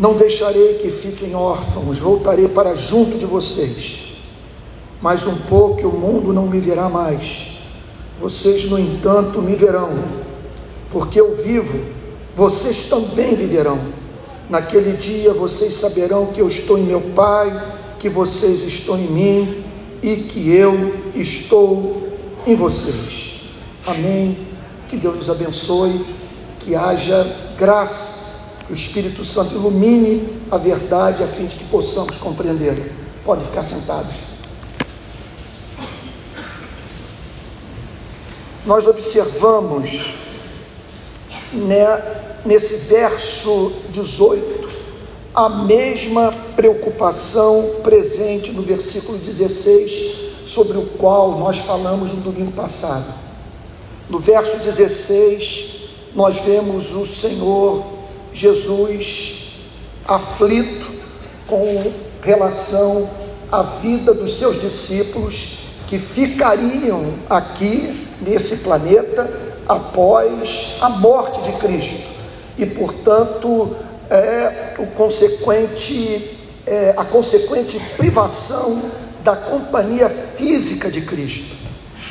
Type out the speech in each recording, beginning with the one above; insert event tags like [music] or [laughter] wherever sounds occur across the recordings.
Não deixarei que fiquem órfãos, voltarei para junto de vocês. Mas um pouco o mundo não me verá mais. Vocês, no entanto, me verão, porque eu vivo, vocês também viverão. Naquele dia vocês saberão que eu estou em meu Pai, que vocês estão em mim e que eu estou em vocês. Amém. Que Deus nos abençoe, que haja graça, que o Espírito Santo ilumine a verdade a fim de que possamos compreendê-la. Pode ficar sentados. Nós observamos né, nesse verso 18 a mesma preocupação presente no versículo 16, sobre o qual nós falamos no domingo passado. No verso 16, nós vemos o Senhor Jesus aflito com relação à vida dos seus discípulos que ficariam aqui nesse planeta após a morte de Cristo e, portanto, é, o consequente, é, a consequente privação da companhia física de Cristo.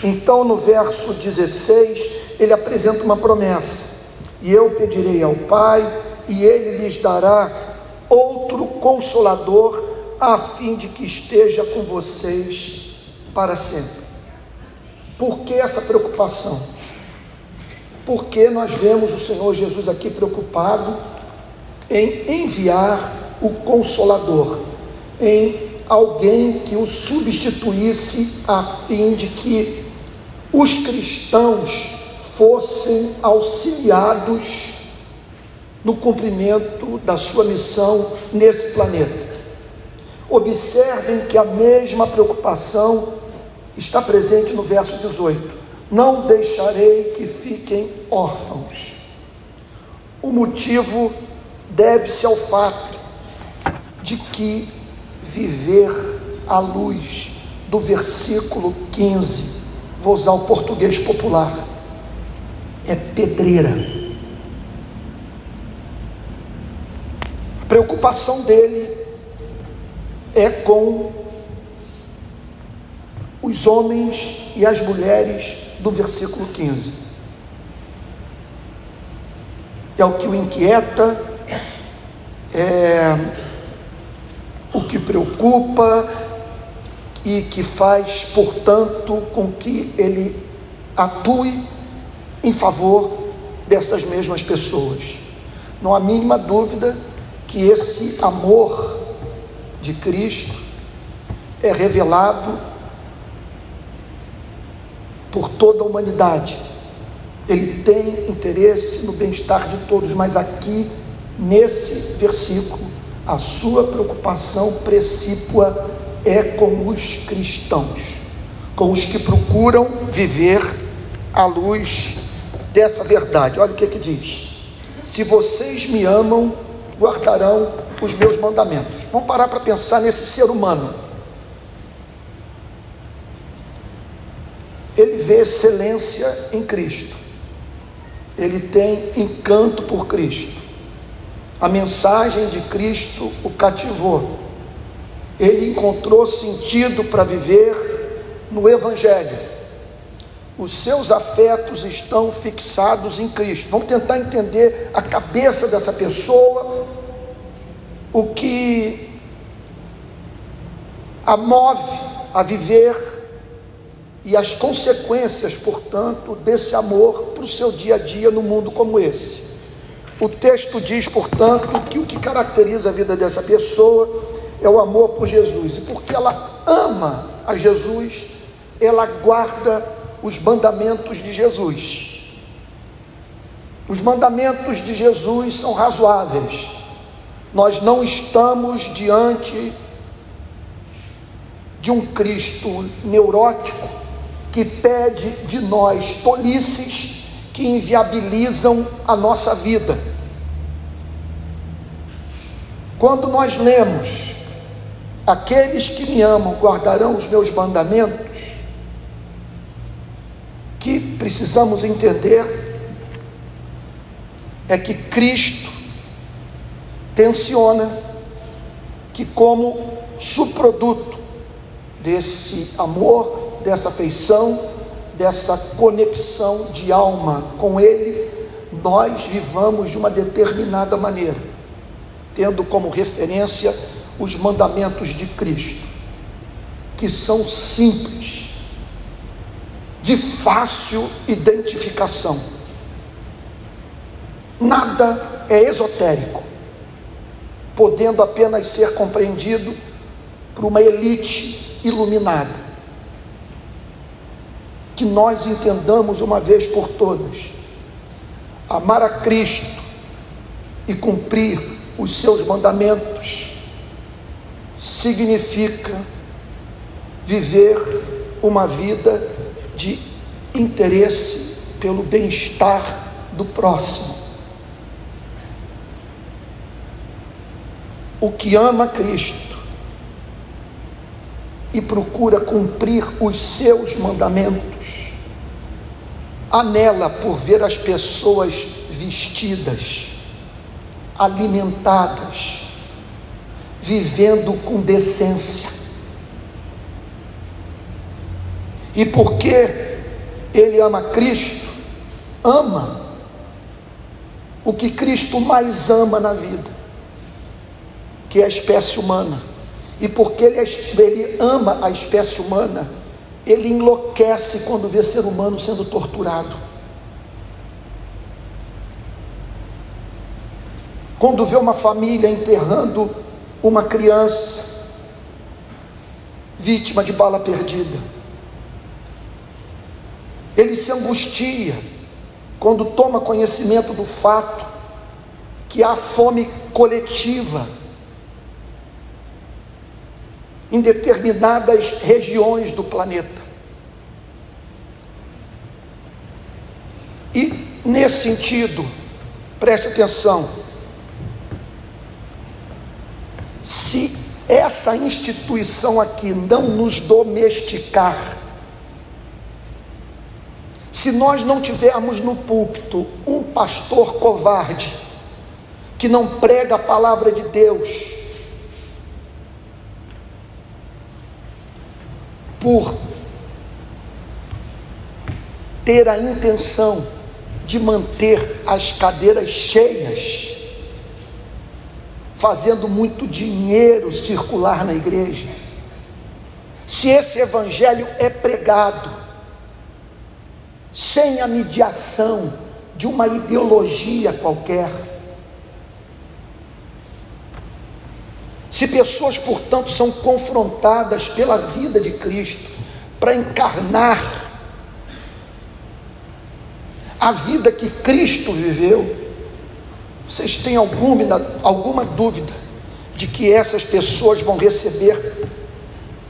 Então, no verso 16, ele apresenta uma promessa: E eu pedirei ao Pai, e ele lhes dará outro consolador, a fim de que esteja com vocês para sempre. Por que essa preocupação? Porque nós vemos o Senhor Jesus aqui preocupado em enviar o Consolador, em alguém que o substituísse a fim de que os cristãos fossem auxiliados no cumprimento da sua missão nesse planeta. Observem que a mesma preocupação está presente no verso 18: Não deixarei que fiquem órfãos. O motivo deve-se ao fato de que viver à luz do versículo 15, vou usar o português popular, é pedreira. Preocupação dele é com os homens e as mulheres do versículo 15. É o que o inquieta, é o que preocupa e que faz, portanto, com que ele atue em favor dessas mesmas pessoas. Não há mínima dúvida que esse amor de Cristo é revelado por toda a humanidade. Ele tem interesse no bem-estar de todos, mas aqui Nesse versículo, a sua preocupação precípua é com os cristãos, com os que procuram viver à luz dessa verdade. Olha o que, que diz: Se vocês me amam, guardarão os meus mandamentos. Vamos parar para pensar nesse ser humano. Ele vê excelência em Cristo, ele tem encanto por Cristo. A mensagem de Cristo o cativou. Ele encontrou sentido para viver no Evangelho. Os seus afetos estão fixados em Cristo. Vamos tentar entender a cabeça dessa pessoa, o que a move a viver e as consequências, portanto, desse amor para o seu dia a dia no mundo como esse. O texto diz, portanto, que o que caracteriza a vida dessa pessoa é o amor por Jesus. E porque ela ama a Jesus, ela guarda os mandamentos de Jesus. Os mandamentos de Jesus são razoáveis. Nós não estamos diante de um Cristo neurótico que pede de nós tolices que inviabilizam a nossa vida. Quando nós lemos, aqueles que me amam guardarão os meus mandamentos, que precisamos entender é que Cristo tensiona que, como subproduto desse amor, dessa afeição, dessa conexão de alma com Ele, nós vivamos de uma determinada maneira, tendo como referência os mandamentos de Cristo, que são simples, de fácil identificação. Nada é esotérico, podendo apenas ser compreendido por uma elite iluminada. Que nós entendamos uma vez por todas amar a Cristo e cumprir os seus mandamentos significa viver uma vida de interesse pelo bem-estar do próximo. O que ama Cristo e procura cumprir os seus mandamentos anela por ver as pessoas vestidas, alimentadas, vivendo com decência. E porque ele ama Cristo, ama o que Cristo mais ama na vida, que é a espécie humana. E porque ele, ele ama a espécie humana, ele enlouquece quando vê ser humano sendo torturado. Quando vê uma família enterrando uma criança vítima de bala perdida. Ele se angustia quando toma conhecimento do fato que há fome coletiva em determinadas regiões do planeta. E nesse sentido, preste atenção, se essa instituição aqui não nos domesticar, se nós não tivermos no púlpito um pastor covarde, que não prega a palavra de Deus, por ter a intenção de manter as cadeiras cheias, fazendo muito dinheiro circular na igreja. Se esse evangelho é pregado sem a mediação de uma ideologia qualquer, Se pessoas, portanto, são confrontadas pela vida de Cristo para encarnar a vida que Cristo viveu, vocês têm alguma, alguma dúvida de que essas pessoas vão receber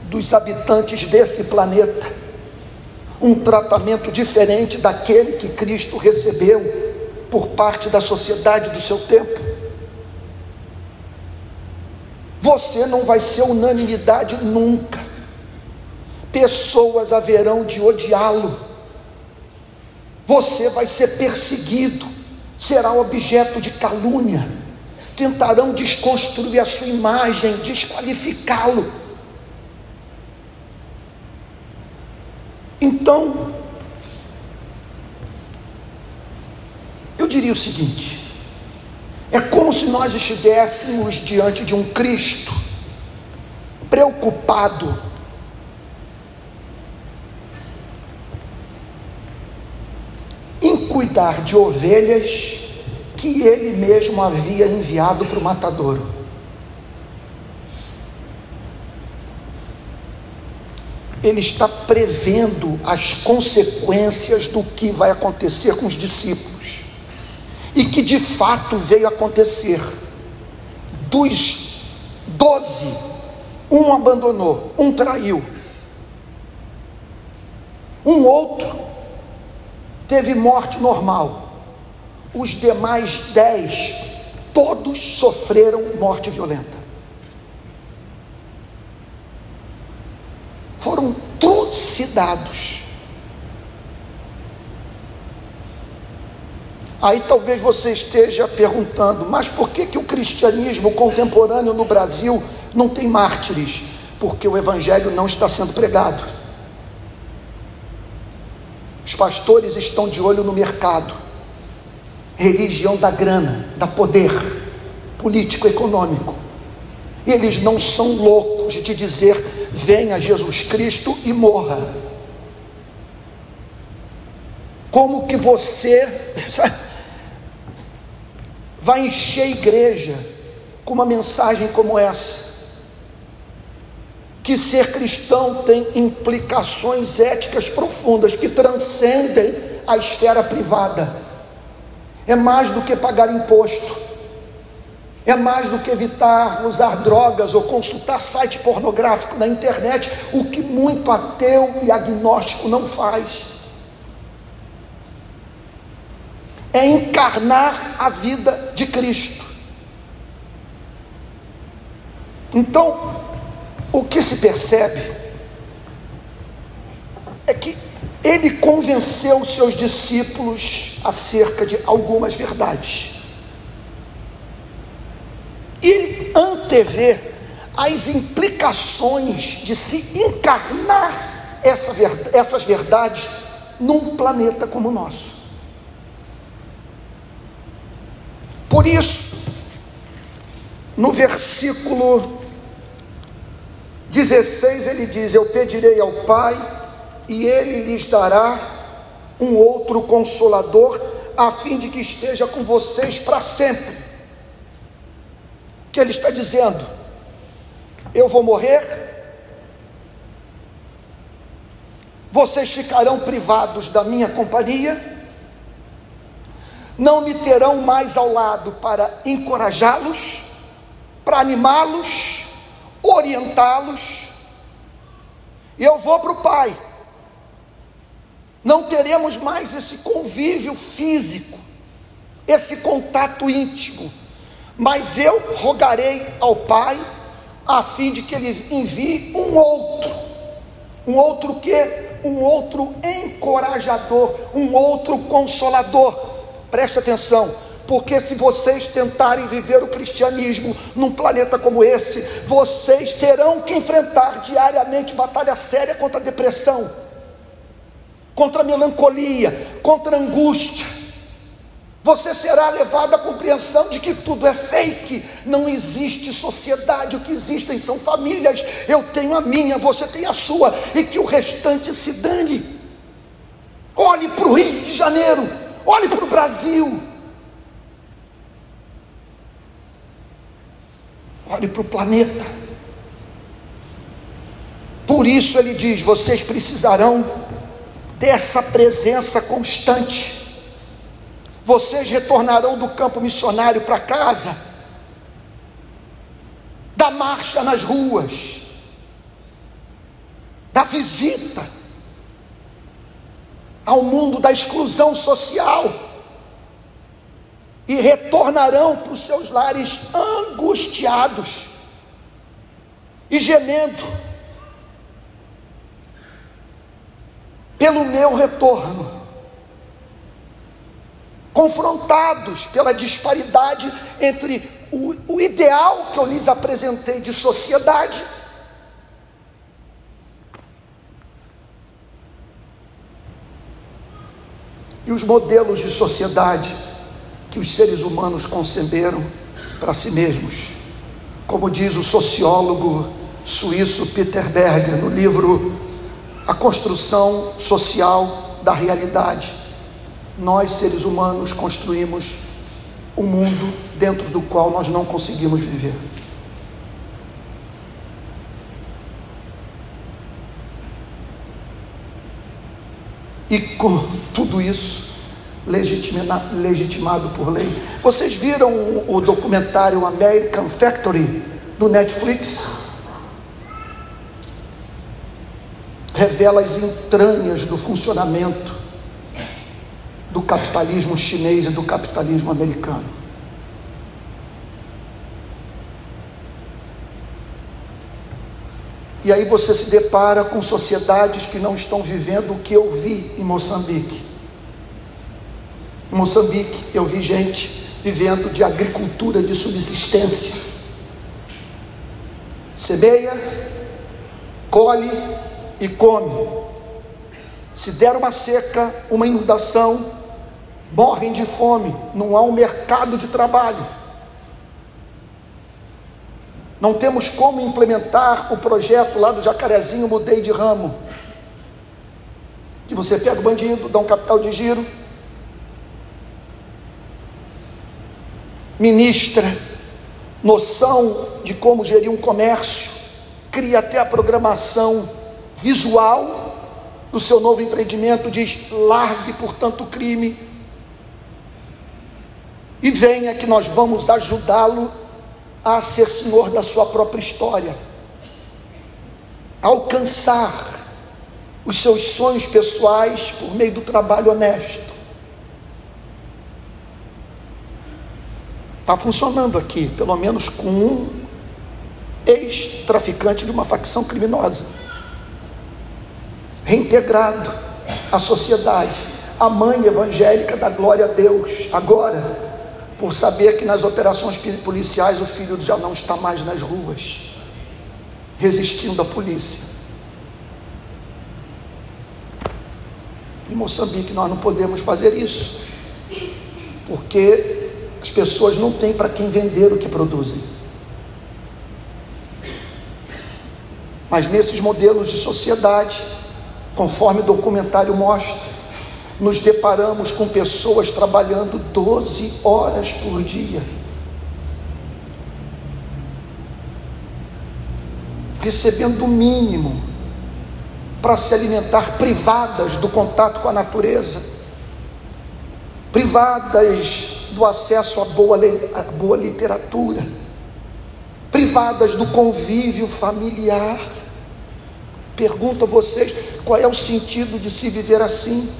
dos habitantes desse planeta um tratamento diferente daquele que Cristo recebeu por parte da sociedade do seu tempo? Você não vai ser unanimidade nunca. Pessoas haverão de odiá-lo. Você vai ser perseguido, será objeto de calúnia. Tentarão desconstruir a sua imagem, desqualificá-lo. Então, eu diria o seguinte: é como se nós estivéssemos diante de um Cristo preocupado em cuidar de ovelhas que ele mesmo havia enviado para o matadouro. Ele está prevendo as consequências do que vai acontecer com os discípulos e que de fato veio acontecer. Dos doze, um abandonou, um traiu, um outro teve morte normal, os demais dez, todos sofreram morte violenta. Foram trucidados Aí talvez você esteja perguntando, mas por que, que o cristianismo contemporâneo no Brasil não tem mártires? Porque o evangelho não está sendo pregado. Os pastores estão de olho no mercado. Religião da grana, da poder político econômico. Eles não são loucos de dizer: venha Jesus Cristo e morra. Como que você [laughs] vai encher a igreja com uma mensagem como essa? Que ser cristão tem implicações éticas profundas que transcendem a esfera privada. É mais do que pagar imposto é mais do que evitar usar drogas ou consultar site pornográfico na internet, o que muito ateu e agnóstico não faz. É encarnar a vida de Cristo. Então, o que se percebe é que ele convenceu os seus discípulos acerca de algumas verdades e antevê as implicações de se encarnar essa essas verdades num planeta como o nosso. Por isso, no versículo 16 ele diz: Eu pedirei ao Pai, e ele lhes dará um outro consolador, a fim de que esteja com vocês para sempre. Que ele está dizendo: eu vou morrer, vocês ficarão privados da minha companhia, não me terão mais ao lado para encorajá-los, para animá-los, orientá-los, eu vou para o Pai. Não teremos mais esse convívio físico, esse contato íntimo mas eu rogarei ao Pai a fim de que ele envie um outro, um outro que? Um outro encorajador, um outro consolador. Preste atenção, porque se vocês tentarem viver o cristianismo num planeta como esse, vocês terão que enfrentar diariamente batalha séria contra a depressão, contra a melancolia, contra a angústia você será levado à compreensão de que tudo é fake, não existe sociedade, o que existem são famílias. Eu tenho a minha, você tem a sua, e que o restante se dane. Olhe para o Rio de Janeiro, olhe para o Brasil, olhe para o planeta. Por isso ele diz: vocês precisarão dessa presença constante. Vocês retornarão do campo missionário para casa, da marcha nas ruas, da visita ao mundo da exclusão social e retornarão para os seus lares angustiados e gemendo pelo meu retorno confrontados pela disparidade entre o, o ideal que eu lhes apresentei de sociedade e os modelos de sociedade que os seres humanos conceberam para si mesmos. Como diz o sociólogo suíço Peter Berger no livro A Construção Social da Realidade nós, seres humanos, construímos um mundo dentro do qual nós não conseguimos viver. E com tudo isso, legitimado por lei. Vocês viram o documentário American Factory do Netflix? Revela as entranhas do funcionamento do capitalismo chinês e do capitalismo americano. E aí você se depara com sociedades que não estão vivendo o que eu vi em Moçambique. Em Moçambique, eu vi gente vivendo de agricultura de subsistência. Semeia, colhe e come. Se der uma seca, uma inundação, morrem de fome, não há um mercado de trabalho. Não temos como implementar o projeto lá do Jacarezinho Mudei de Ramo. Que você pega o bandido, dá um capital de giro, ministra noção de como gerir um comércio, cria até a programação visual do seu novo empreendimento, diz: largue, portanto, o crime. E venha que nós vamos ajudá-lo a ser senhor da sua própria história, a alcançar os seus sonhos pessoais por meio do trabalho honesto. Está funcionando aqui, pelo menos com um ex-traficante de uma facção criminosa, reintegrado à sociedade, a mãe evangélica da glória a Deus, agora, por saber que nas operações policiais o filho já não está mais nas ruas, resistindo à polícia. Em Moçambique nós não podemos fazer isso, porque as pessoas não têm para quem vender o que produzem. Mas nesses modelos de sociedade, conforme o documentário mostra, nos deparamos com pessoas trabalhando 12 horas por dia. Recebendo o mínimo para se alimentar, privadas do contato com a natureza, privadas do acesso à boa, à boa literatura, privadas do convívio familiar. Pergunto a vocês qual é o sentido de se viver assim.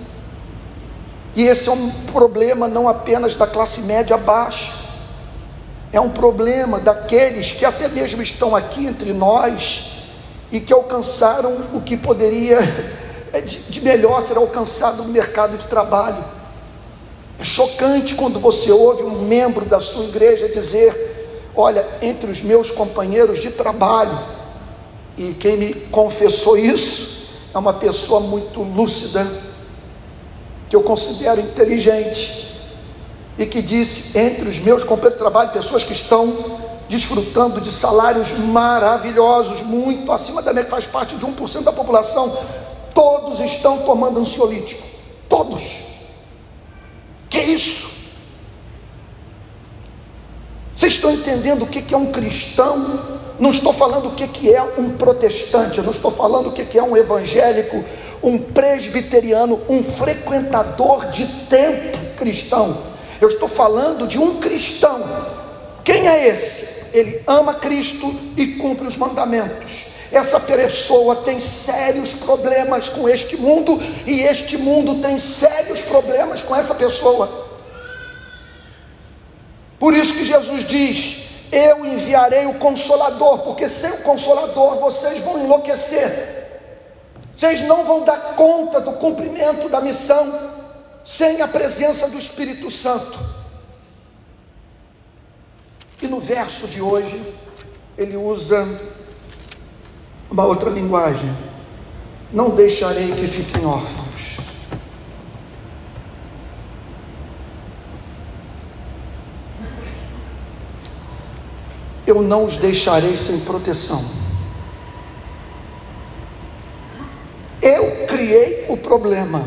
E esse é um problema não apenas da classe média baixa, é um problema daqueles que até mesmo estão aqui entre nós e que alcançaram o que poderia [laughs] de melhor ser alcançado no mercado de trabalho. É chocante quando você ouve um membro da sua igreja dizer: Olha, entre os meus companheiros de trabalho, e quem me confessou isso é uma pessoa muito lúcida, que eu considero inteligente, e que disse: Entre os meus companheiros de trabalho, pessoas que estão desfrutando de salários maravilhosos, muito acima da média, que faz parte de 1% da população, todos estão tomando ansiolítico, todos. Que isso? Vocês estão entendendo o que é um cristão? Não estou falando o que é um protestante, não estou falando o que é um evangélico, um presbiteriano, um frequentador de templo cristão. Eu estou falando de um cristão. Quem é esse? Ele ama Cristo e cumpre os mandamentos. Essa pessoa tem sérios problemas com este mundo e este mundo tem sérios problemas com essa pessoa. Por isso que Jesus diz: Eu enviarei o consolador, porque sem o consolador vocês vão enlouquecer. Vocês não vão dar conta do cumprimento da missão sem a presença do Espírito Santo. E no verso de hoje, ele usa uma outra linguagem. Não deixarei que fiquem órfãos. Eu não os deixarei sem proteção. Eu criei o problema.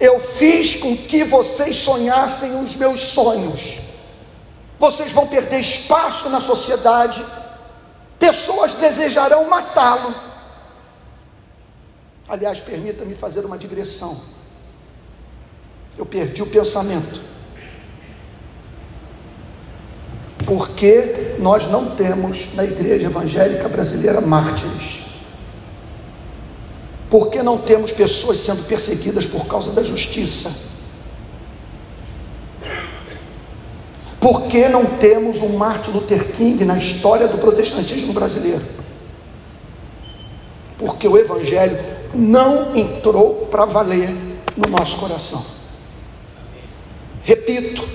Eu fiz com que vocês sonhassem os meus sonhos. Vocês vão perder espaço na sociedade pessoas desejarão matá-lo. Aliás, permita-me fazer uma digressão. Eu perdi o pensamento. Porque nós não temos na igreja evangélica brasileira mártires? Por que não temos pessoas sendo perseguidas por causa da justiça? Por que não temos um Martin Luther King na história do protestantismo brasileiro? Porque o Evangelho não entrou para valer no nosso coração. Repito,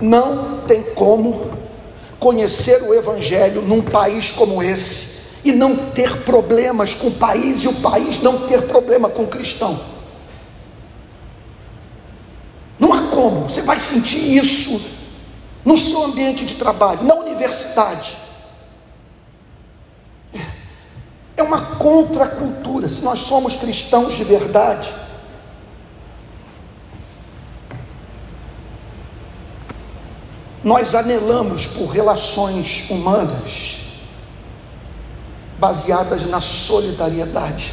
não tem como conhecer o Evangelho num país como esse e não ter problemas com o país e o país não ter problema com o cristão. Não há como, você vai sentir isso no seu ambiente de trabalho, na universidade. É uma contracultura. Se nós somos cristãos de verdade, nós anelamos por relações humanas baseadas na solidariedade.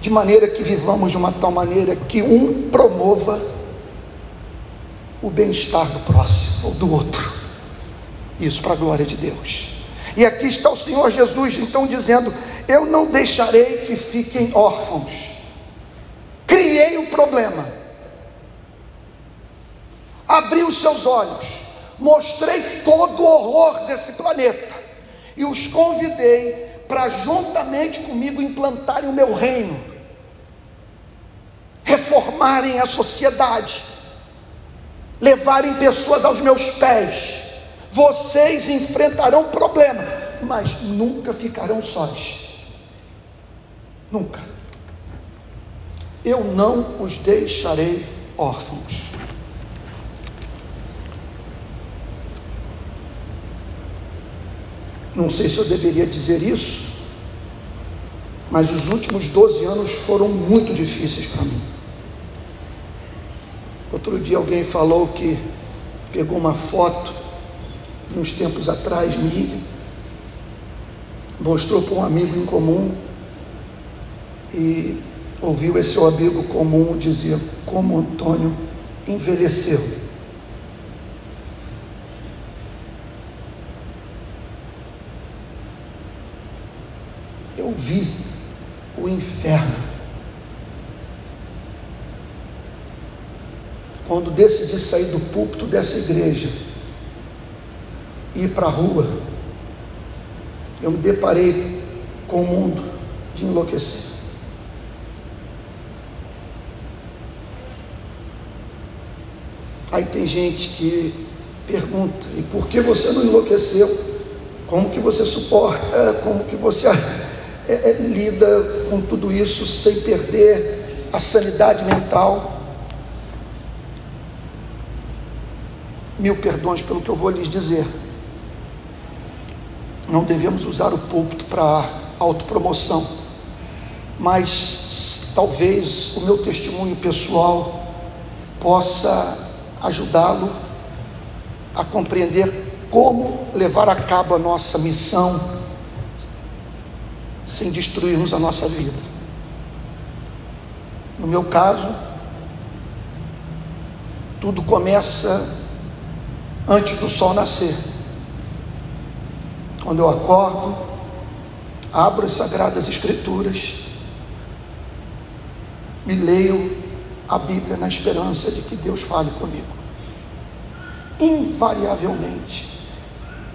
De maneira que vivamos de uma tal maneira que um promova o bem-estar do próximo ou do outro. Isso para a glória de Deus. E aqui está o Senhor Jesus, então, dizendo: Eu não deixarei que fiquem órfãos. Criei o problema, abri os seus olhos, mostrei todo o horror desse planeta e os convidei para juntamente comigo implantarem o meu reino, reformarem a sociedade, levarem pessoas aos meus pés vocês enfrentarão problema, mas nunca ficarão sós. Nunca. Eu não os deixarei órfãos. Não sei se eu deveria dizer isso, mas os últimos 12 anos foram muito difíceis para mim. Outro dia alguém falou que pegou uma foto uns tempos atrás, Miriam, mostrou para um amigo em comum e ouviu esse amigo comum dizer como Antônio envelheceu. Vi o inferno. Quando decidi sair do púlpito dessa igreja, ir para a rua, eu me deparei com um mundo de enlouquecer. Aí tem gente que pergunta: e por que você não enlouqueceu? Como que você suporta? Como que você é, é, lida com tudo isso sem perder a sanidade mental? Mil perdões pelo que eu vou lhes dizer não devemos usar o púlpito para autopromoção, mas talvez o meu testemunho pessoal possa ajudá-lo a compreender como levar a cabo a nossa missão sem destruirmos a nossa vida. No meu caso, tudo começa antes do sol nascer. Quando eu acordo, abro as Sagradas Escrituras e leio a Bíblia na esperança de que Deus fale comigo. Invariavelmente,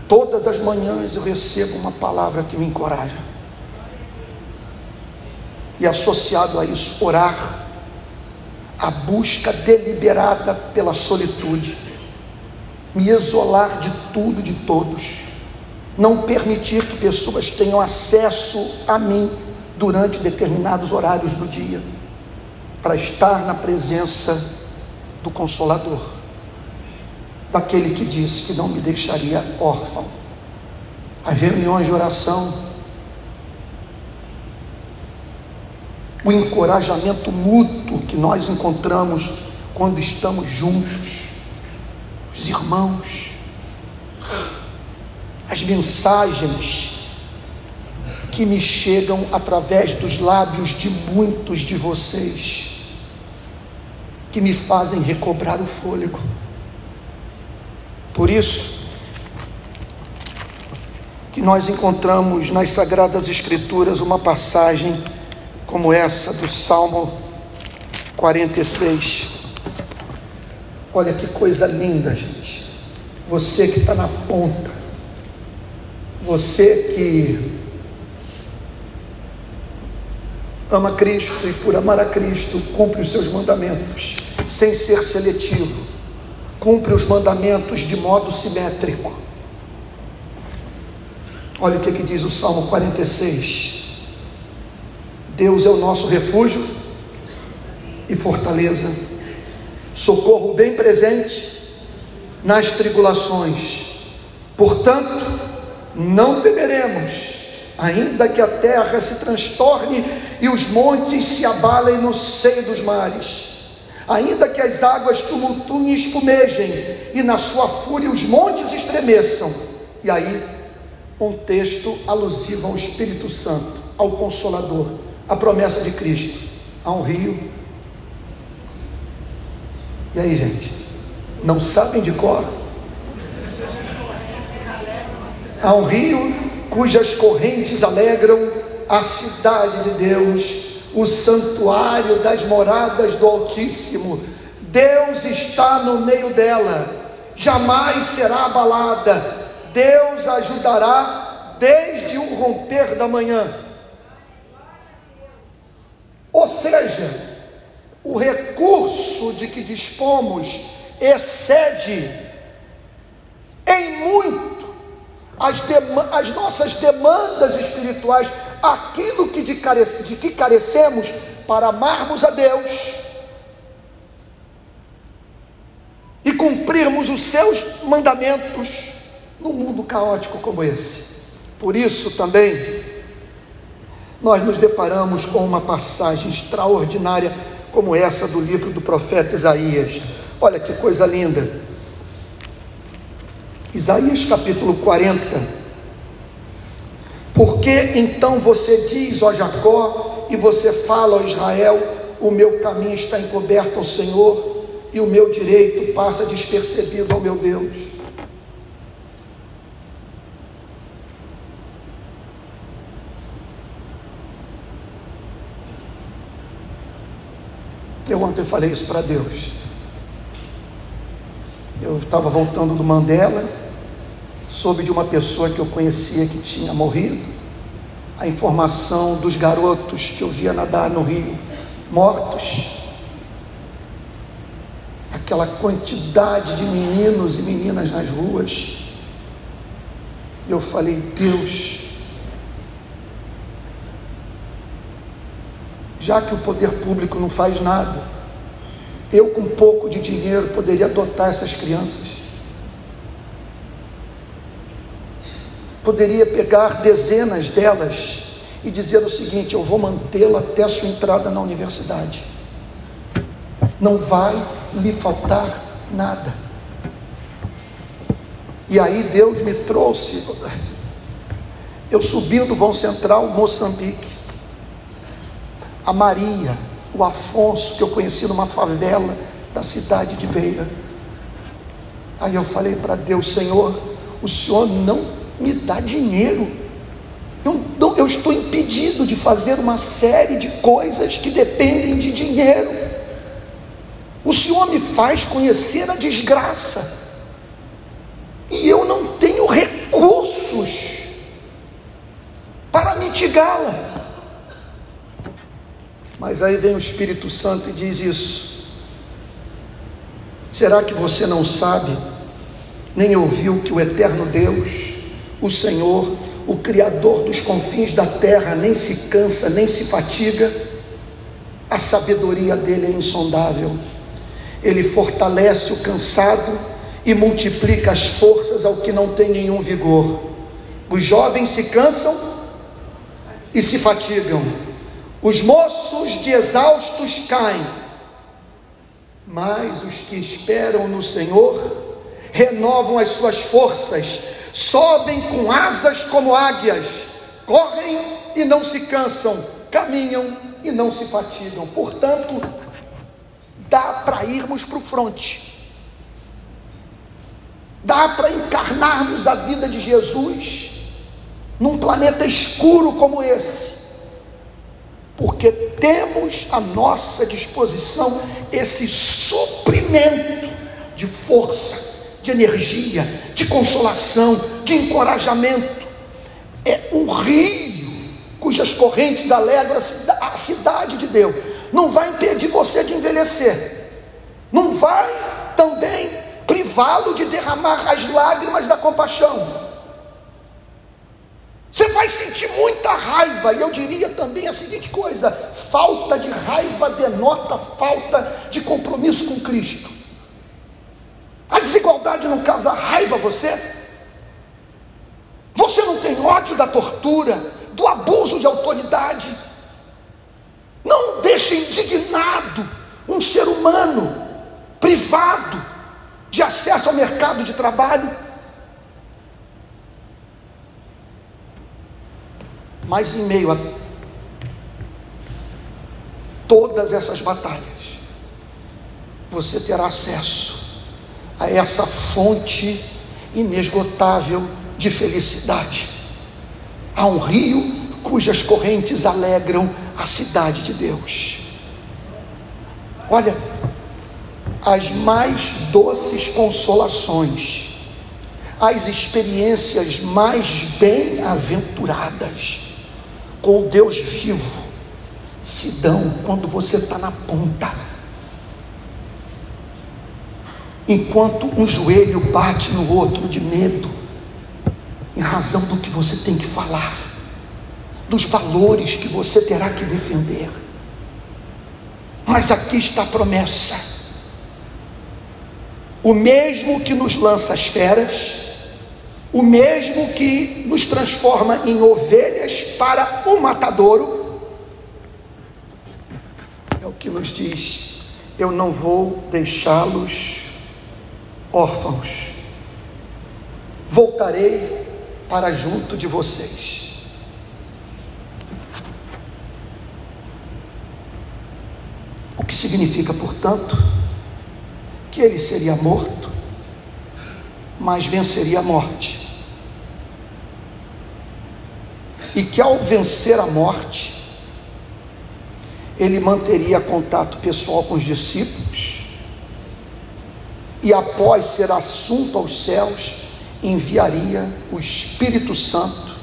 todas as manhãs eu recebo uma palavra que me encoraja. E associado a isso, orar, a busca deliberada pela solitude, me isolar de tudo e de todos não permitir que pessoas tenham acesso a mim durante determinados horários do dia, para estar na presença do Consolador, daquele que disse que não me deixaria órfão. As reuniões de oração, o encorajamento mútuo que nós encontramos quando estamos juntos, os irmãos, as mensagens que me chegam através dos lábios de muitos de vocês, que me fazem recobrar o fôlego. Por isso, que nós encontramos nas Sagradas Escrituras uma passagem como essa do Salmo 46. Olha que coisa linda, gente. Você que está na ponta você que ama Cristo e por amar a Cristo cumpre os seus mandamentos. sem ser seletivo, cumpre os mandamentos de modo simétrico. Olha o que, que diz o Salmo 46. Deus é o nosso refúgio e fortaleza, socorro bem presente nas tribulações. Portanto, não temeremos, ainda que a terra se transtorne e os montes se abalem no seio dos mares, ainda que as águas tumultuem e espumejem, e na sua fúria os montes estremeçam. E aí, um texto alusivo ao Espírito Santo, ao Consolador a promessa de Cristo. Há um rio. E aí, gente? Não sabem de cor? Há um rio cujas correntes alegram a cidade de Deus, o santuário das moradas do Altíssimo. Deus está no meio dela, jamais será abalada. Deus ajudará desde o romper da manhã ou seja, o recurso de que dispomos excede em muito as, as nossas demandas espirituais, aquilo que de, de que carecemos para amarmos a Deus e cumprirmos os seus mandamentos num mundo caótico como esse. Por isso também nós nos deparamos com uma passagem extraordinária como essa do livro do profeta Isaías. Olha que coisa linda. Isaías capítulo 40. Por que então você diz, ó Jacó, e você fala, ó Israel, o meu caminho está encoberto ao Senhor, e o meu direito passa despercebido ao meu Deus? Eu ontem falei isso para Deus. Eu estava voltando do Mandela, soube de uma pessoa que eu conhecia que tinha morrido, a informação dos garotos que eu via nadar no rio, mortos, aquela quantidade de meninos e meninas nas ruas. E eu falei, Deus, já que o poder público não faz nada, eu com pouco de dinheiro poderia adotar essas crianças. Poderia pegar dezenas delas e dizer o seguinte: eu vou mantê-la até a sua entrada na universidade. Não vai lhe faltar nada. E aí Deus me trouxe, eu subindo Vão Central, Moçambique a Maria, o Afonso, que eu conheci numa favela da cidade de Beira. Aí eu falei para Deus, Senhor, o Senhor não me dá dinheiro. Eu, não, eu estou impedido de fazer uma série de coisas que dependem de dinheiro. O Senhor me faz conhecer a desgraça. E eu não tenho recursos para mitigá-la. Mas aí vem o Espírito Santo e diz isso. Será que você não sabe, nem ouviu que o eterno Deus, o Senhor, o Criador dos confins da terra, nem se cansa, nem se fatiga? A sabedoria dele é insondável. Ele fortalece o cansado e multiplica as forças ao que não tem nenhum vigor. Os jovens se cansam e se fatigam os moços de exaustos caem, mas os que esperam no Senhor renovam as suas forças, sobem com asas como águias, correm e não se cansam, caminham e não se fatigam. Portanto, dá para irmos para o fronte, dá para encarnarmos a vida de Jesus num planeta escuro como esse porque temos à nossa disposição esse suprimento de força, de energia, de consolação, de encorajamento. É um rio cujas correntes alegram a cidade de Deus. Não vai impedir você de envelhecer. não vai também privá-lo de derramar as lágrimas da compaixão. Você vai sentir muita raiva, e eu diria também a seguinte coisa: falta de raiva denota falta de compromisso com Cristo. A desigualdade não causa raiva a você? Você não tem ódio da tortura, do abuso de autoridade? Não deixe indignado um ser humano privado de acesso ao mercado de trabalho Mas em meio a todas essas batalhas, você terá acesso a essa fonte inesgotável de felicidade, a um rio cujas correntes alegram a cidade de Deus. Olha, as mais doces consolações, as experiências mais bem-aventuradas, com o Deus vivo se dão quando você está na ponta. Enquanto um joelho bate no outro de medo, em razão do que você tem que falar, dos valores que você terá que defender. Mas aqui está a promessa. O mesmo que nos lança as feras, o mesmo que nos transforma em ovelhas para o matadouro, é o que nos diz: eu não vou deixá-los órfãos, voltarei para junto de vocês. O que significa, portanto, que ele seria morto, mas venceria a morte e que ao vencer a morte, ele manteria contato pessoal com os discípulos, e após ser assunto aos céus, enviaria o Espírito Santo,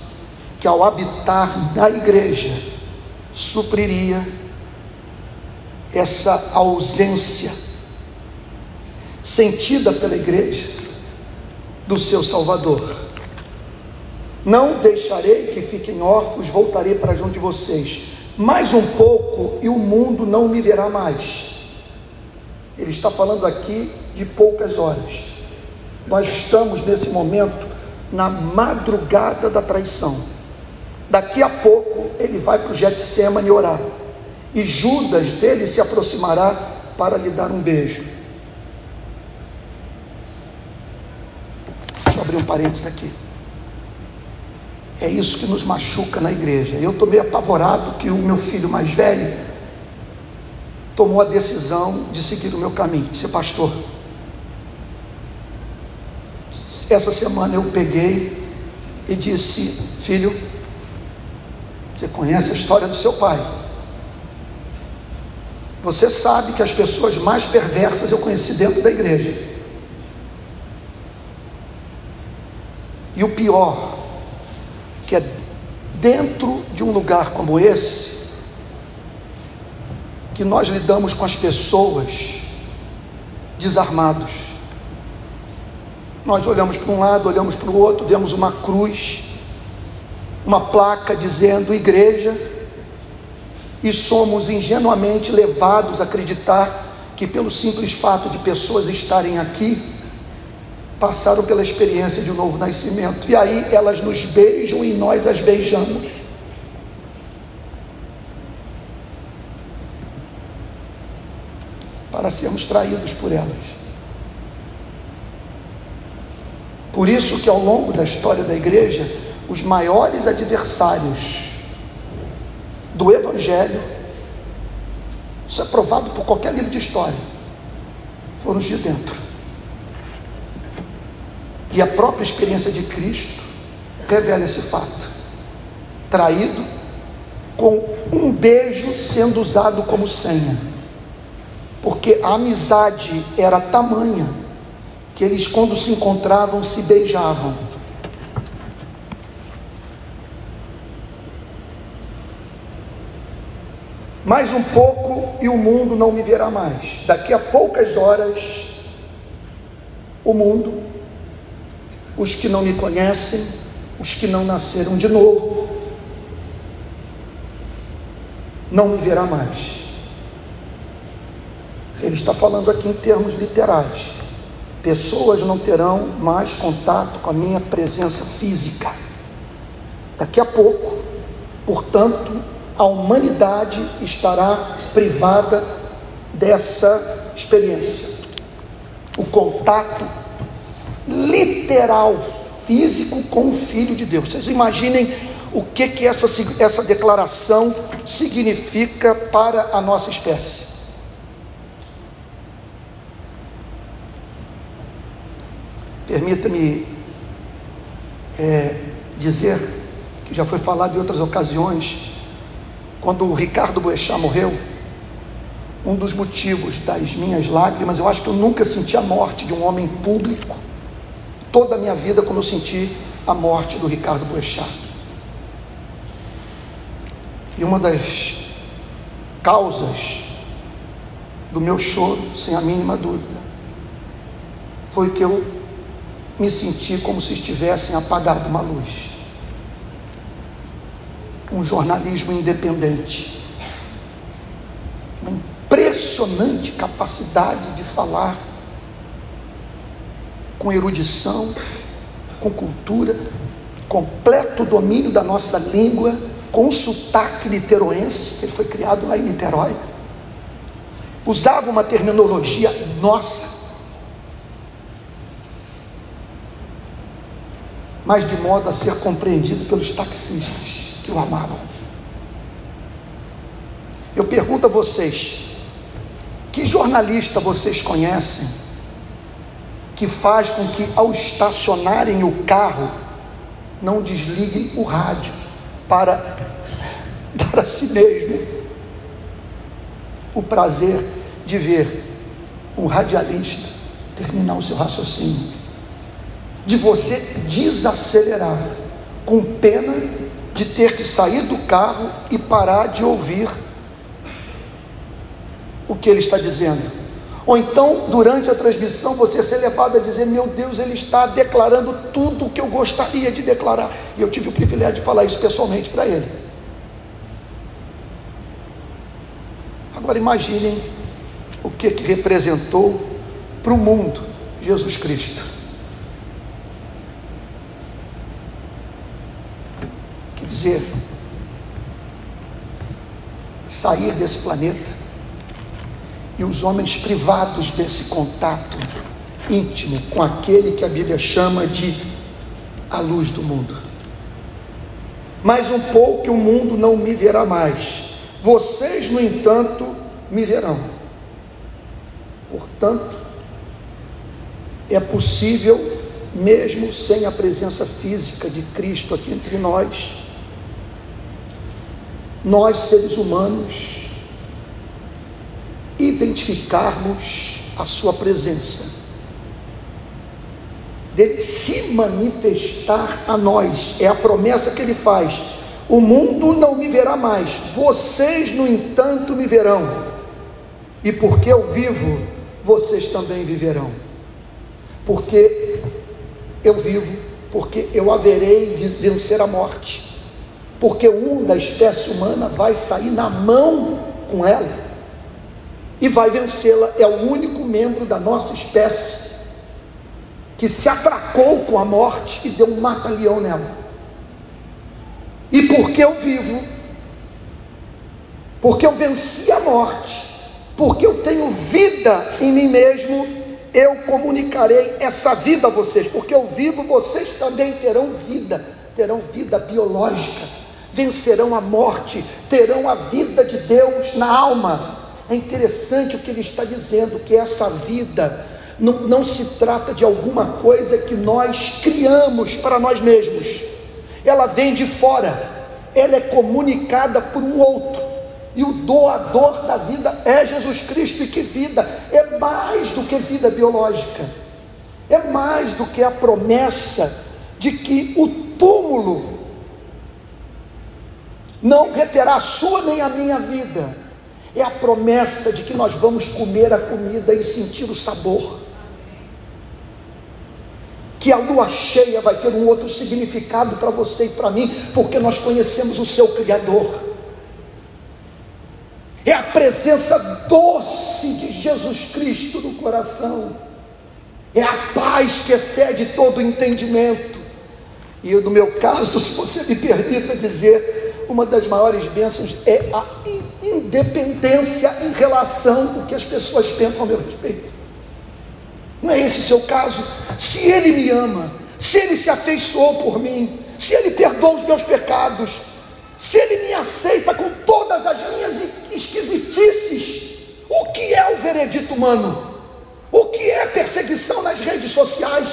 que ao habitar na igreja, supriria essa ausência sentida pela igreja do seu Salvador. Não deixarei que fiquem órfãos, voltarei para junto de vocês. Mais um pouco e o mundo não me verá mais. Ele está falando aqui de poucas horas. Nós estamos nesse momento na madrugada da traição. Daqui a pouco ele vai para o Getsemane orar. E Judas dele se aproximará para lhe dar um beijo. Deixa eu abrir um parênteses aqui. É isso que nos machuca na igreja. Eu estou meio apavorado que o meu filho mais velho tomou a decisão de seguir o meu caminho, de ser pastor. Essa semana eu peguei e disse: Filho, você conhece a história do seu pai. Você sabe que as pessoas mais perversas eu conheci dentro da igreja. E o pior que é dentro de um lugar como esse, que nós lidamos com as pessoas desarmados. Nós olhamos para um lado, olhamos para o outro, vemos uma cruz, uma placa dizendo igreja, e somos ingenuamente levados a acreditar que, pelo simples fato de pessoas estarem aqui, passaram pela experiência de um novo nascimento. E aí elas nos beijam e nós as beijamos. Para sermos traídos por elas. Por isso que ao longo da história da igreja, os maiores adversários do Evangelho, isso é provado por qualquer livro de história, foram os de dentro. E a própria experiência de Cristo revela esse fato. Traído com um beijo sendo usado como senha. Porque a amizade era tamanha que eles, quando se encontravam, se beijavam. Mais um pouco e o mundo não me verá mais. Daqui a poucas horas, o mundo, os que não me conhecem, os que não nasceram de novo, não me verá mais. Ele está falando aqui em termos literais. Pessoas não terão mais contato com a minha presença física. Daqui a pouco, portanto, a humanidade estará privada dessa experiência. O contato literal, físico com o Filho de Deus. Vocês imaginem o que, que essa, essa declaração significa para a nossa espécie. Permita-me é, dizer que já foi falado em outras ocasiões quando o Ricardo Boechat morreu, um dos motivos das minhas lágrimas, eu acho que eu nunca senti a morte de um homem público, toda a minha vida, como eu senti a morte do Ricardo Boechat. E uma das causas do meu choro, sem a mínima dúvida, foi que eu me senti como se estivessem apagado uma luz um jornalismo independente. Uma impressionante capacidade de falar com erudição, com cultura, completo domínio da nossa língua, com sotaque niteroense, ele foi criado lá em Niterói. Usava uma terminologia nossa. Mas de modo a ser compreendido pelos taxistas que o amavam. Eu pergunto a vocês: que jornalista vocês conhecem que faz com que, ao estacionarem o carro, não desliguem o rádio para [laughs] dar a si mesmo o prazer de ver um radialista terminar o seu raciocínio, de você desacelerar com pena de ter que sair do carro e parar de ouvir o que ele está dizendo. Ou então, durante a transmissão, você ser levado a dizer: Meu Deus, ele está declarando tudo o que eu gostaria de declarar. E eu tive o privilégio de falar isso pessoalmente para ele. Agora imaginem o que, que representou para o mundo Jesus Cristo. dizer, sair desse planeta e os homens privados desse contato íntimo com aquele que a Bíblia chama de a luz do mundo. Mais um pouco e o mundo não me verá mais. Vocês, no entanto, me verão. Portanto, é possível, mesmo sem a presença física de Cristo aqui entre nós, nós seres humanos identificarmos a sua presença, de se manifestar a nós, é a promessa que ele faz. O mundo não me verá mais, vocês, no entanto, me verão, e porque eu vivo, vocês também viverão, porque eu vivo, porque eu haverei de vencer a morte porque um da espécie humana vai sair na mão com ela e vai vencê-la. É o único membro da nossa espécie que se atracou com a morte e deu um mata-leão nela. E porque eu vivo, porque eu venci a morte, porque eu tenho vida em mim mesmo, eu comunicarei essa vida a vocês, porque eu vivo, vocês também terão vida, terão vida biológica vencerão a morte, terão a vida de Deus na alma. É interessante o que ele está dizendo, que essa vida não, não se trata de alguma coisa que nós criamos para nós mesmos, ela vem de fora, ela é comunicada por um outro, e o doador da vida é Jesus Cristo, e que vida? É mais do que vida biológica, é mais do que a promessa de que o túmulo não reterá a sua nem a minha vida, é a promessa de que nós vamos comer a comida e sentir o sabor. Que a lua cheia vai ter um outro significado para você e para mim, porque nós conhecemos o seu Criador. É a presença doce de Jesus Cristo no coração. É a paz que excede todo entendimento. E no meu caso, [laughs] se você me permita dizer, uma das maiores bênçãos é a independência em relação ao que as pessoas pensam a meu respeito. Não é esse o seu caso? Se Ele me ama, se Ele se afeiçoou por mim, se Ele perdoa os meus pecados, se Ele me aceita com todas as minhas esquisitices, o que é o veredito humano? O que é perseguição nas redes sociais?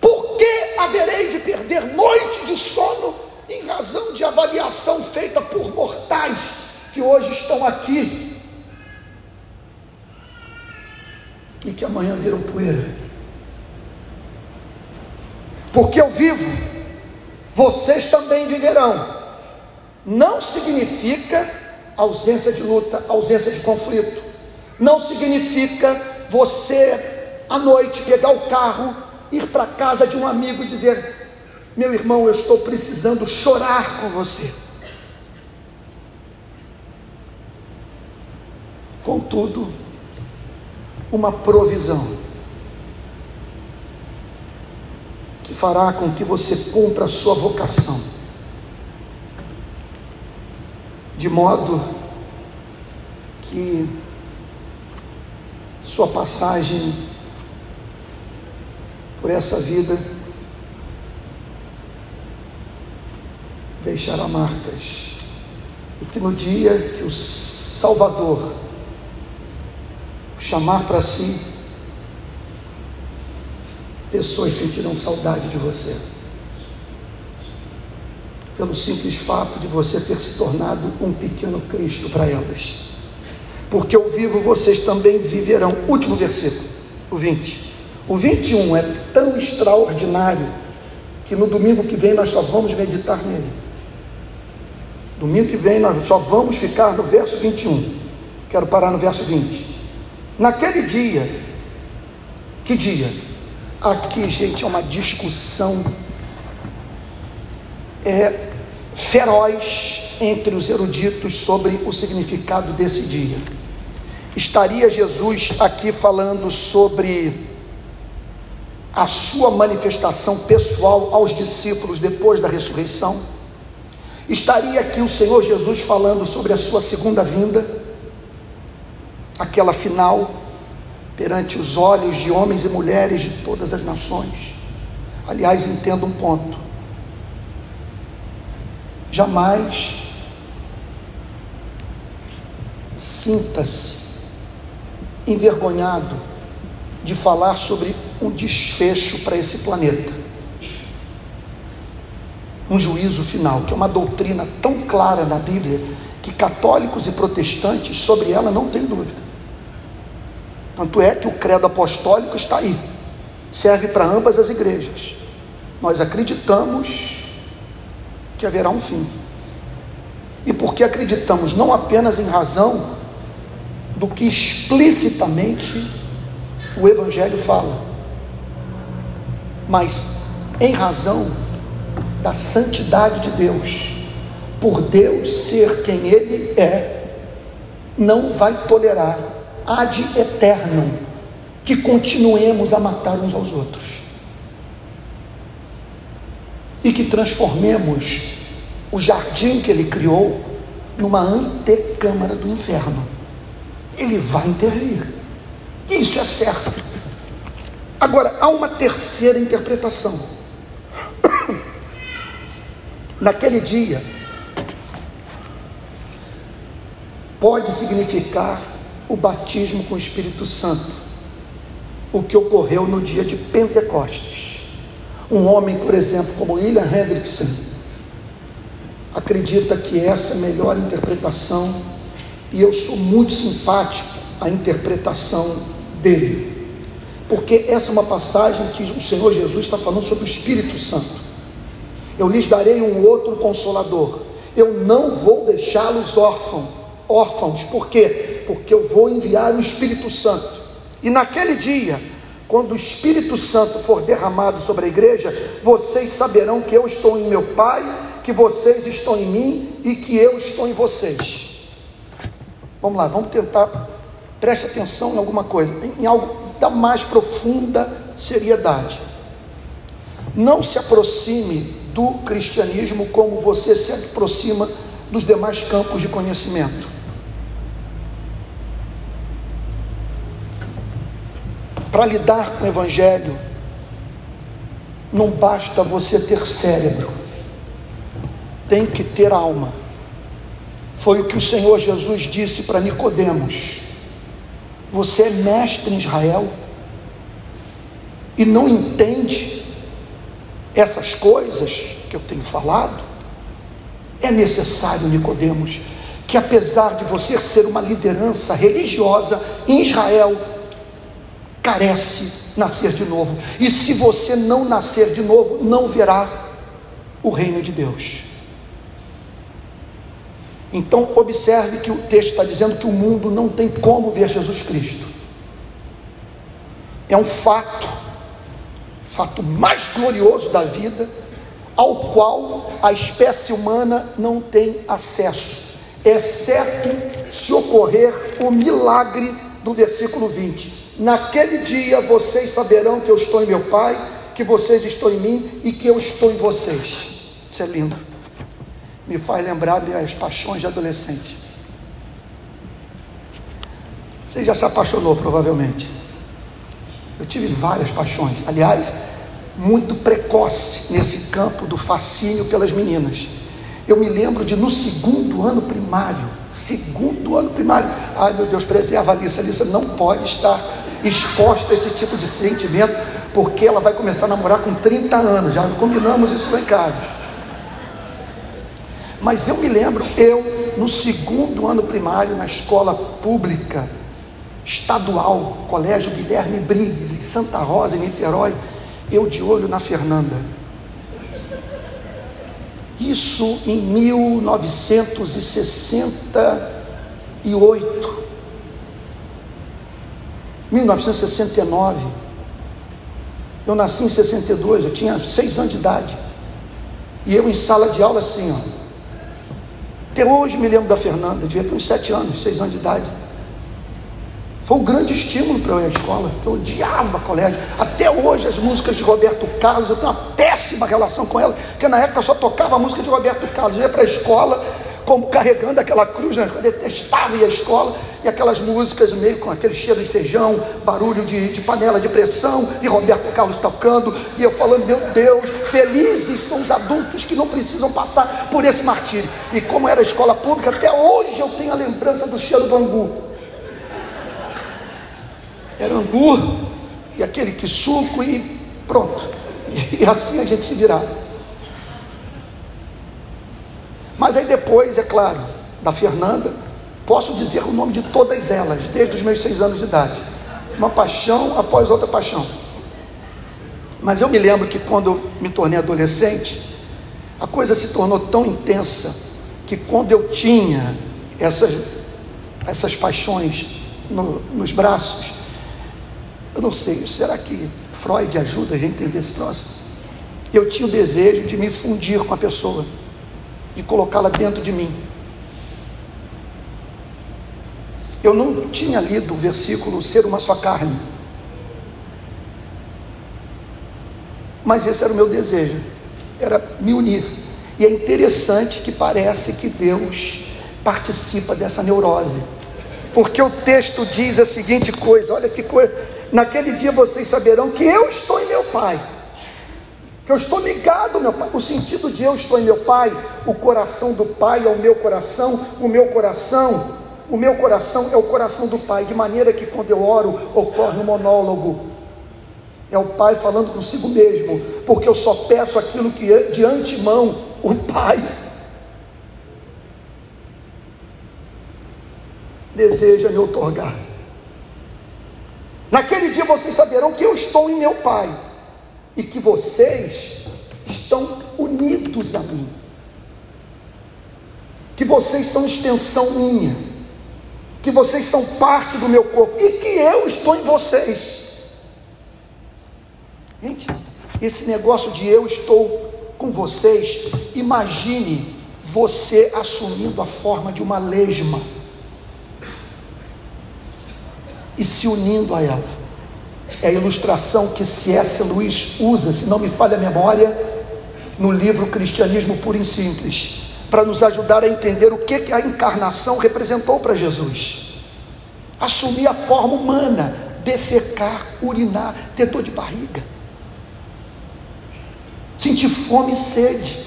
Por que haverei de perder noite de sono em razão de avaliação feita por mortais que hoje estão aqui e que amanhã viram poeira. Porque eu vivo, vocês também viverão. Não significa ausência de luta, ausência de conflito. Não significa você à noite pegar o carro, ir para casa de um amigo e dizer: Meu irmão, eu estou precisando chorar com você. Contudo, uma provisão que fará com que você cumpra a sua vocação, de modo que sua passagem por essa vida deixará marcas, e que no dia que o Salvador chamar para si, pessoas sentirão saudade de você. Pelo simples fato de você ter se tornado um pequeno Cristo para elas. Porque eu vivo, vocês também viverão. Último versículo, o 20. O 21 é tão extraordinário que no domingo que vem nós só vamos meditar nele. Domingo que vem nós só vamos ficar no verso 21. Quero parar no verso 20. Naquele dia, que dia? Aqui, gente, é uma discussão é, feroz entre os eruditos sobre o significado desse dia. Estaria Jesus aqui falando sobre a sua manifestação pessoal aos discípulos depois da ressurreição? Estaria aqui o Senhor Jesus falando sobre a sua segunda vinda? Aquela final perante os olhos de homens e mulheres de todas as nações. Aliás, entenda um ponto: jamais sinta-se envergonhado de falar sobre um desfecho para esse planeta. Um juízo final, que é uma doutrina tão clara na Bíblia que católicos e protestantes sobre ela não têm dúvida. Tanto é que o credo apostólico está aí, serve para ambas as igrejas. Nós acreditamos que haverá um fim. E porque acreditamos não apenas em razão do que explicitamente o Evangelho fala, mas em razão da santidade de Deus, por Deus ser quem Ele é, não vai tolerar ad eterno que continuemos a matar uns aos outros e que transformemos o jardim que ele criou numa antecâmara do inferno. Ele vai intervir. Isso é certo. Agora, há uma terceira interpretação. [coughs] Naquele dia, pode significar o batismo com o Espírito Santo, o que ocorreu no dia de Pentecostes. Um homem, por exemplo, como William Hendrickson, acredita que essa é a melhor interpretação, e eu sou muito simpático à interpretação dele, porque essa é uma passagem que o Senhor Jesus está falando sobre o Espírito Santo. Eu lhes darei um outro consolador, eu não vou deixá-los órfãos órfãos. Por Porque eu vou enviar o Espírito Santo. E naquele dia, quando o Espírito Santo for derramado sobre a igreja, vocês saberão que eu estou em meu Pai, que vocês estão em mim e que eu estou em vocês. Vamos lá, vamos tentar, preste atenção em alguma coisa, em algo da mais profunda seriedade. Não se aproxime do cristianismo como você se aproxima dos demais campos de conhecimento. Para lidar com o Evangelho, não basta você ter cérebro, tem que ter alma. Foi o que o Senhor Jesus disse para Nicodemos. Você é mestre em Israel e não entende essas coisas que eu tenho falado? É necessário, Nicodemos, que apesar de você ser uma liderança religiosa em Israel, carece nascer de novo. E se você não nascer de novo, não verá o reino de Deus. Então, observe que o texto está dizendo que o mundo não tem como ver Jesus Cristo. É um fato, fato mais glorioso da vida, ao qual a espécie humana não tem acesso, exceto se ocorrer o milagre do versículo 20. Naquele dia vocês saberão que eu estou em meu Pai, que vocês estão em mim e que eu estou em vocês. Isso é lindo. Me faz lembrar das paixões de adolescente. Você já se apaixonou, provavelmente. Eu tive várias paixões. Aliás, muito precoce nesse campo do fascínio pelas meninas. Eu me lembro de no segundo ano primário, segundo ano primário, ai meu Deus, preserva a Alissa, a Alissa não pode estar exposta a esse tipo de sentimento, porque ela vai começar a namorar com 30 anos, já combinamos isso lá em casa. Mas eu me lembro, eu, no segundo ano primário, na escola pública, estadual, Colégio Guilherme Briggs, em Santa Rosa, em Niterói, eu de olho na Fernanda. Isso em 1968. 1969. Eu nasci em 62, eu tinha seis anos de idade. E eu em sala de aula assim, ó. Até hoje me lembro da Fernanda, devia ter uns sete anos, seis anos de idade. Foi um grande estímulo para eu ir à escola, eu odiava colégio. Até hoje as músicas de Roberto Carlos, eu tenho uma péssima relação com ela, porque na época eu só tocava a música de Roberto Carlos. Eu ia para a escola como carregando aquela cruz, né? eu detestava ir à escola, e aquelas músicas meio com aquele cheiro de feijão, barulho de, de panela de pressão, e Roberto Carlos tocando, e eu falando, meu Deus, felizes são os adultos que não precisam passar por esse martírio. E como era escola pública, até hoje eu tenho a lembrança do cheiro do angu era angu e aquele que suco e pronto. E assim a gente se virava. Mas aí depois, é claro, da Fernanda, posso dizer o nome de todas elas, desde os meus seis anos de idade. Uma paixão após outra paixão. Mas eu me lembro que quando eu me tornei adolescente, a coisa se tornou tão intensa que quando eu tinha essas, essas paixões no, nos braços, eu não sei, será que Freud ajuda a gente a entender esse troço? Eu tinha o desejo de me fundir com a pessoa, de colocá-la dentro de mim. Eu não tinha lido o versículo ser uma só carne. Mas esse era o meu desejo, era me unir. E é interessante que parece que Deus participa dessa neurose. Porque o texto diz a seguinte coisa, olha que coisa, Naquele dia vocês saberão que eu estou em meu Pai, que eu estou ligado meu Pai. O sentido de eu estou em meu Pai, o coração do Pai é o meu coração, o meu coração, o meu coração é o coração do Pai, de maneira que quando eu oro ocorre um monólogo. É o Pai falando consigo mesmo, porque eu só peço aquilo que de antemão o Pai deseja me otorgar. Naquele dia vocês saberão que eu estou em meu Pai e que vocês estão unidos a mim. Que vocês são extensão minha. que vocês são parte do meu corpo e que eu estou em vocês. Gente, esse negócio de eu estou com vocês, imagine você assumindo a forma de uma lesma e se unindo a ela. É a ilustração que C.S. Luiz usa, se não me falha a memória, no livro Cristianismo Puro e Simples, para nos ajudar a entender o que a encarnação representou para Jesus. Assumir a forma humana, defecar, urinar, ter dor de barriga sentir fome e sede,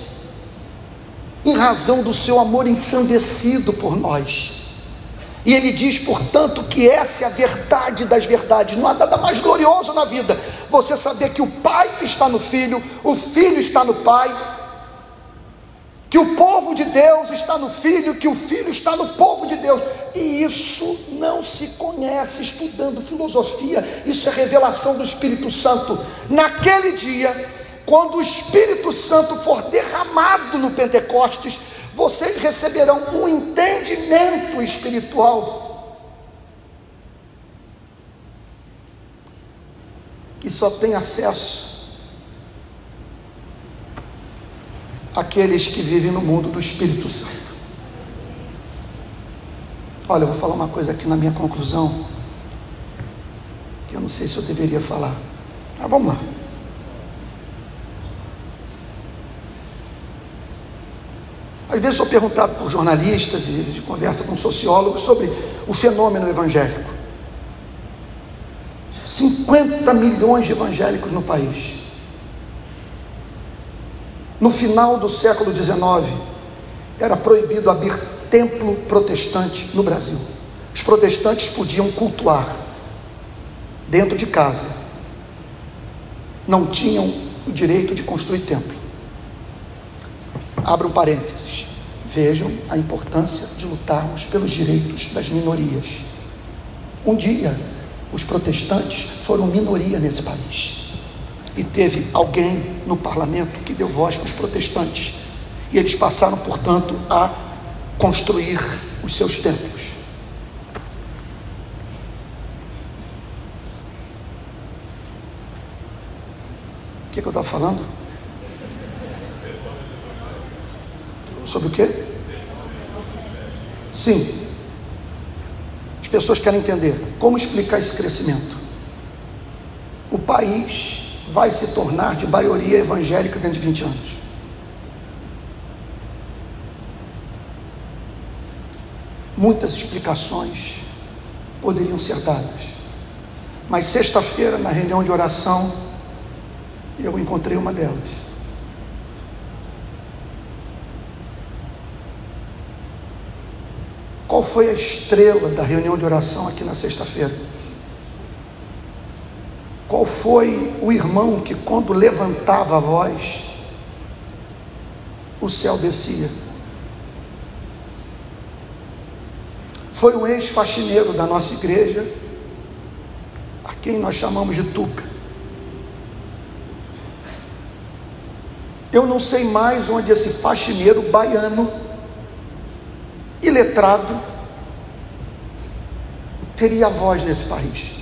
em razão do seu amor ensandecido por nós. E ele diz, portanto, que essa é a verdade das verdades. Não há nada mais glorioso na vida. Você saber que o Pai está no Filho, o Filho está no Pai, que o povo de Deus está no Filho, que o Filho está no povo de Deus. E isso não se conhece estudando filosofia, isso é revelação do Espírito Santo. Naquele dia, quando o Espírito Santo for derramado no Pentecostes, vocês receberão um entendimento espiritual que só tem acesso aqueles que vivem no mundo do Espírito Santo. Olha, eu vou falar uma coisa aqui na minha conclusão, que eu não sei se eu deveria falar. Mas vamos lá. Às vezes sou perguntado por jornalistas e de conversa com sociólogos sobre o fenômeno evangélico. 50 milhões de evangélicos no país. No final do século XIX, era proibido abrir templo protestante no Brasil. Os protestantes podiam cultuar dentro de casa, não tinham o direito de construir templo. Abro um parênteses. Vejam a importância de lutarmos pelos direitos das minorias. Um dia, os protestantes foram minoria nesse país. E teve alguém no parlamento que deu voz para os protestantes. E eles passaram, portanto, a construir os seus templos. O que, que eu estava falando? Sobre o quê? Sim. As pessoas querem entender como explicar esse crescimento. O país vai se tornar de maioria evangélica dentro de 20 anos. Muitas explicações poderiam ser dadas. Mas sexta-feira, na reunião de oração, eu encontrei uma delas. Qual foi a estrela da reunião de oração aqui na sexta-feira? Qual foi o irmão que, quando levantava a voz, o céu descia? Foi o ex-faxineiro da nossa igreja, a quem nós chamamos de Tuca. Eu não sei mais onde esse faxineiro baiano iletrado teria voz nesse país.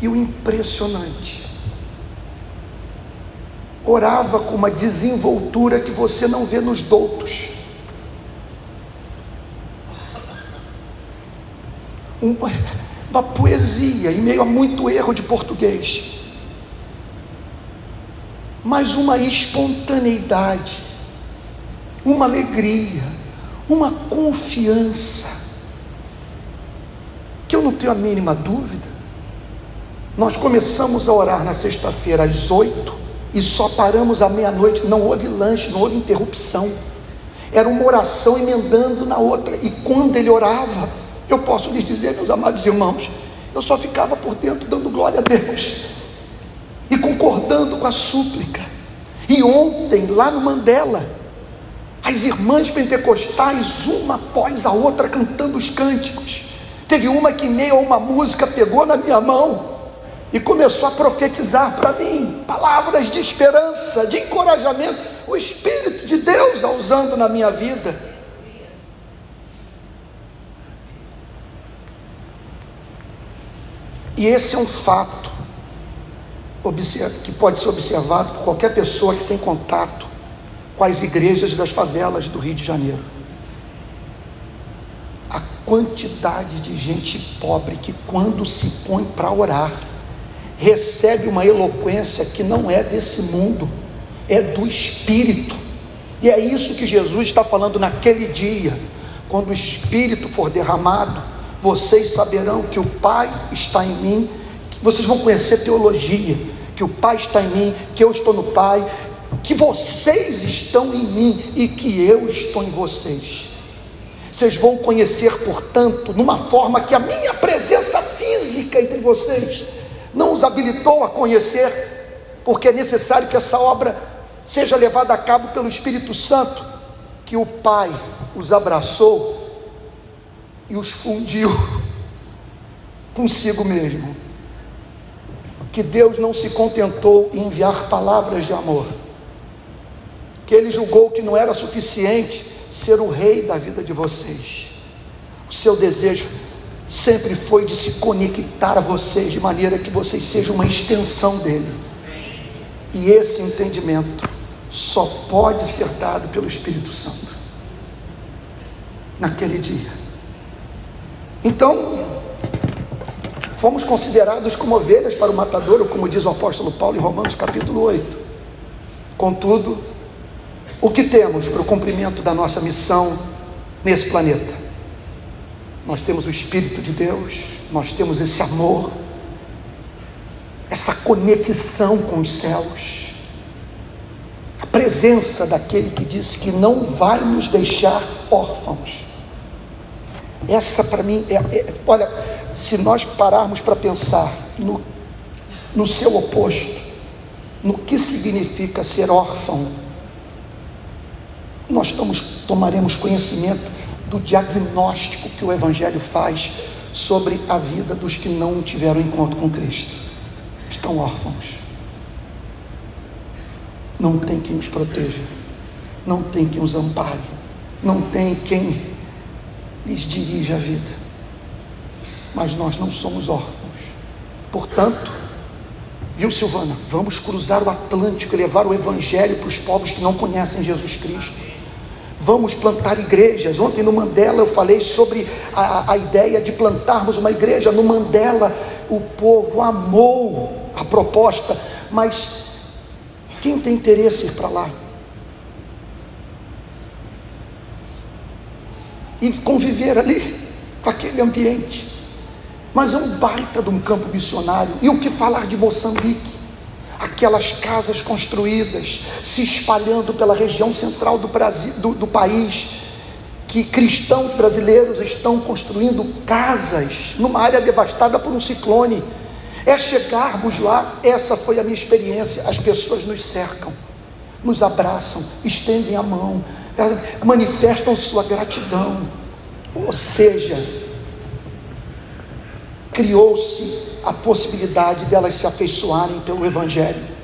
E o impressionante, orava com uma desenvoltura que você não vê nos doutos. Uma, uma poesia em meio a muito erro de português mas uma espontaneidade, uma alegria, uma confiança, que eu não tenho a mínima dúvida. Nós começamos a orar na sexta-feira às oito e só paramos à meia-noite, não houve lanche, não houve interrupção. Era uma oração emendando na outra, e quando ele orava, eu posso lhes dizer, meus amados irmãos, eu só ficava por dentro dando glória a Deus e concordando com a súplica. E ontem, lá no Mandela, as irmãs pentecostais, uma após a outra, cantando os cânticos. Teve uma que, em meio a uma música, pegou na minha mão e começou a profetizar para mim palavras de esperança, de encorajamento. o Espírito de Deus está usando na minha vida. E esse é um fato que pode ser observado por qualquer pessoa que tem contato com as igrejas das favelas do Rio de Janeiro. A quantidade de gente pobre que, quando se põe para orar, recebe uma eloquência que não é desse mundo, é do Espírito. E é isso que Jesus está falando naquele dia, quando o Espírito for derramado, vocês saberão que o Pai está em mim, vocês vão conhecer teologia, que o Pai está em mim, que eu estou no Pai, que vocês estão em mim e que eu estou em vocês. Vocês vão conhecer, portanto, numa forma que a minha presença física entre vocês não os habilitou a conhecer, porque é necessário que essa obra seja levada a cabo pelo Espírito Santo, que o Pai os abraçou e os fundiu [laughs] consigo mesmo. Que Deus não se contentou em enviar palavras de amor, que Ele julgou que não era suficiente ser o rei da vida de vocês. O seu desejo sempre foi de se conectar a vocês de maneira que vocês sejam uma extensão dele. E esse entendimento só pode ser dado pelo Espírito Santo naquele dia. Então, fomos considerados como ovelhas para o matadouro, como diz o apóstolo Paulo em Romanos capítulo 8. Contudo, o que temos para o cumprimento da nossa missão nesse planeta? nós temos o Espírito de Deus, nós temos esse amor, essa conexão com os céus, a presença daquele que disse que não vai nos deixar órfãos. Essa para mim é, é, olha, se nós pararmos para pensar no, no seu oposto, no que significa ser órfão, nós tomamos, tomaremos conhecimento do diagnóstico que o Evangelho faz sobre a vida dos que não tiveram encontro com Cristo. Estão órfãos. Não tem quem os proteja. Não tem quem os ampare. Não tem quem lhes dirija a vida. Mas nós não somos órfãos. Portanto, viu Silvana? Vamos cruzar o Atlântico e levar o Evangelho para os povos que não conhecem Jesus Cristo. Vamos plantar igrejas. Ontem no Mandela eu falei sobre a, a ideia de plantarmos uma igreja. No Mandela o povo amou a proposta, mas quem tem interesse ir para lá? E conviver ali com aquele ambiente. Mas é um baita de um campo missionário. E o que falar de Moçambique? aquelas casas construídas, se espalhando pela região central do, Brasil, do, do país, que cristãos brasileiros estão construindo casas numa área devastada por um ciclone. É chegarmos lá, essa foi a minha experiência. As pessoas nos cercam, nos abraçam, estendem a mão, manifestam sua gratidão. Ou seja, criou-se a possibilidade delas se afeiçoarem pelo Evangelho.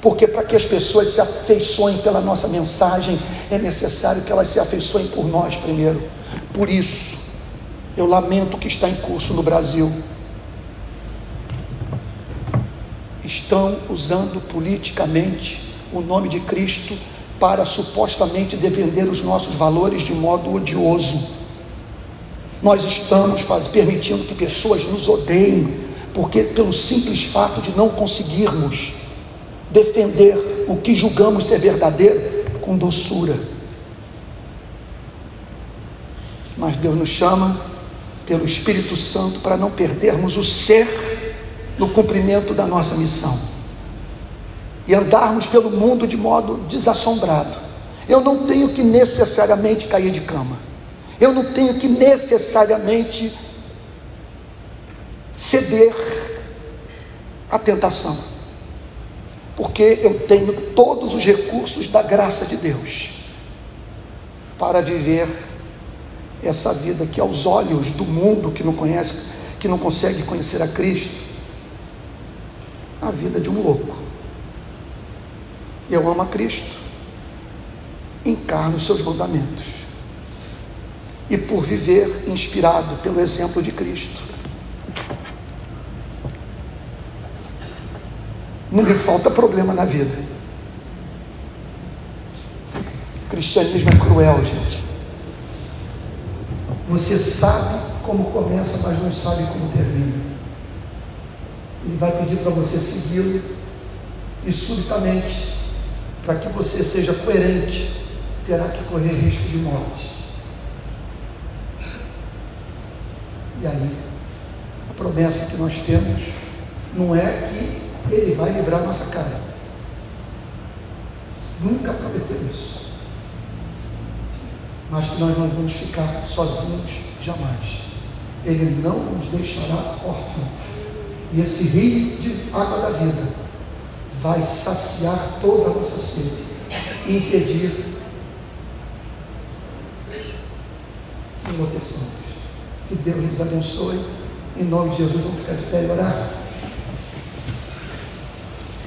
Porque para que as pessoas se afeiçoem pela nossa mensagem, é necessário que elas se afeiçoem por nós primeiro. Por isso, eu lamento o que está em curso no Brasil. Estão usando politicamente o nome de Cristo para supostamente defender os nossos valores de modo odioso. Nós estamos faz, permitindo que pessoas nos odeiem, porque pelo simples fato de não conseguirmos defender o que julgamos ser verdadeiro com doçura. Mas Deus nos chama pelo Espírito Santo para não perdermos o ser no cumprimento da nossa missão e andarmos pelo mundo de modo desassombrado. Eu não tenho que necessariamente cair de cama. Eu não tenho que necessariamente ceder à tentação, porque eu tenho todos os recursos da graça de Deus para viver essa vida que aos olhos do mundo que não conhece, que não consegue conhecer a Cristo, a vida de um louco. Eu amo a Cristo, encarna os seus mandamentos. E por viver inspirado pelo exemplo de Cristo. Não lhe falta problema na vida. O cristianismo é cruel, gente. Você sabe como começa, mas não sabe como termina. Ele vai pedir para você segui-lo e subitamente, para que você seja coerente, terá que correr risco de morte. E aí, a promessa que nós temos não é que Ele vai livrar nossa cara. Nunca prometeu isso. Mas que nós não vamos ficar sozinhos jamais. Ele não nos deixará órfãos. E esse rio de água da vida vai saciar toda a nossa sede e impedir que enlouqueçamos. Que Deus nos abençoe. Em nome de Jesus, vamos ficar de pé e orar.